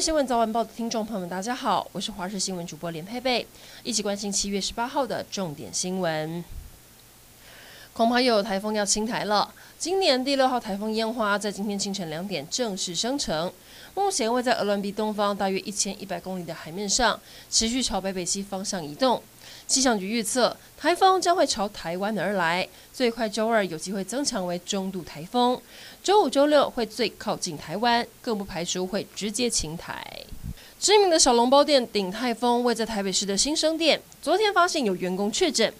新闻早晚报的听众朋友们，大家好，我是华视新闻主播连佩佩，一起关心七月十八号的重点新闻。恐怕又有台风要侵台了。今年第六号台风烟花在今天清晨两点正式生成，目前位在鹅銮鼻东方大约一千一百公里的海面上，持续朝北北西方向移动。气象局预测，台风将会朝台湾而来，最快周二有机会增强为中度台风，周五、周六会最靠近台湾，更不排除会直接侵台。知名的小笼包店鼎泰丰位在台北市的新生店，昨天发现有员工确诊，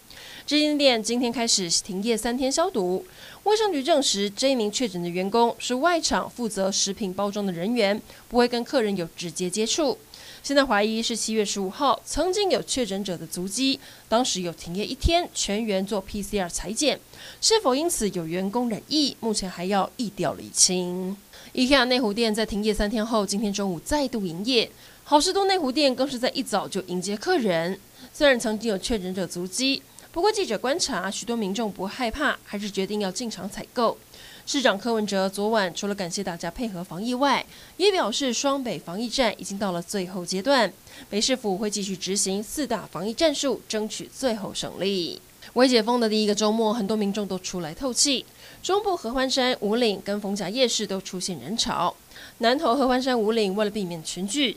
直营店今天开始停业三天消毒。卫生局证实，这一名确诊的员工是外场负责食品包装的人员，不会跟客人有直接接触。现在怀疑是七月十五号曾经有确诊者的足迹，当时有停业一天，全员做 PCR 采检，是否因此有员工染疫，目前还要疫调厘清。IKEA 内湖店在停业三天后，今天中午再度营业，好事多内湖店更是在一早就迎接客人。虽然曾经有确诊者足迹，不过记者观察，许多民众不害怕，还是决定要进场采购。市长柯文哲昨晚除了感谢大家配合防疫外，也表示双北防疫战已经到了最后阶段，北市府会继续执行四大防疫战术，争取最后胜利。微解封的第一个周末，很多民众都出来透气。中部合欢山、五岭跟逢甲夜市都出现人潮，南投合欢山、五岭为了避免群聚。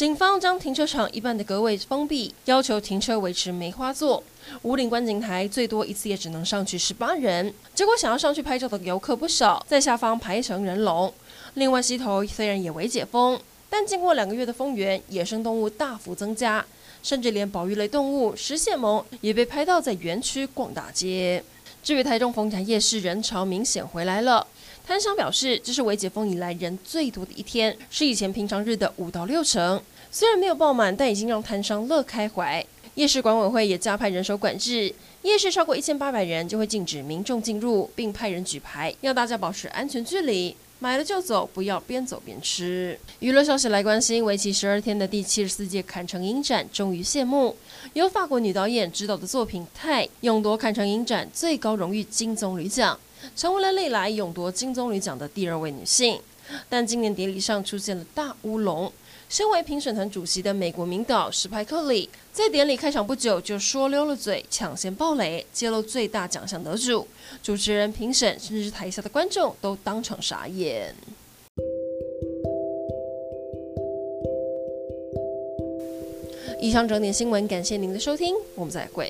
警方将停车场一半的格位封闭，要求停车维持梅花座。武岭观景台最多一次也只能上去十八人，结果想要上去拍照的游客不少，在下方排成人龙。另外，溪头虽然也微解封，但经过两个月的封园，野生动物大幅增加，甚至连保育类动物食蟹獴也被拍到在园区逛大街。至于台中逢甲夜市，人潮明显回来了。摊商表示，这是微解封以来人最多的一天，是以前平常日的五到六成。虽然没有爆满，但已经让摊商乐开怀。夜市管委会也加派人手管制，夜市超过一千八百人就会禁止民众进入，并派人举牌，要大家保持安全距离，买了就走，不要边走边吃。娱乐消息来关心，为期十二天的第七十四届坎城影展终于谢幕，由法国女导演执导的作品《泰》勇夺坎城影展最高荣誉金棕榈奖。成为了历来勇夺金棕榈奖的第二位女性，但今年典礼上出现了大乌龙。身为评审团主席的美国名导史派克里，在典礼开场不久就说溜了嘴，抢先爆雷，揭露最大奖项得主。主持人、评审，甚至是台下的观众都当场傻眼。以上整点新闻，感谢您的收听，我们再会。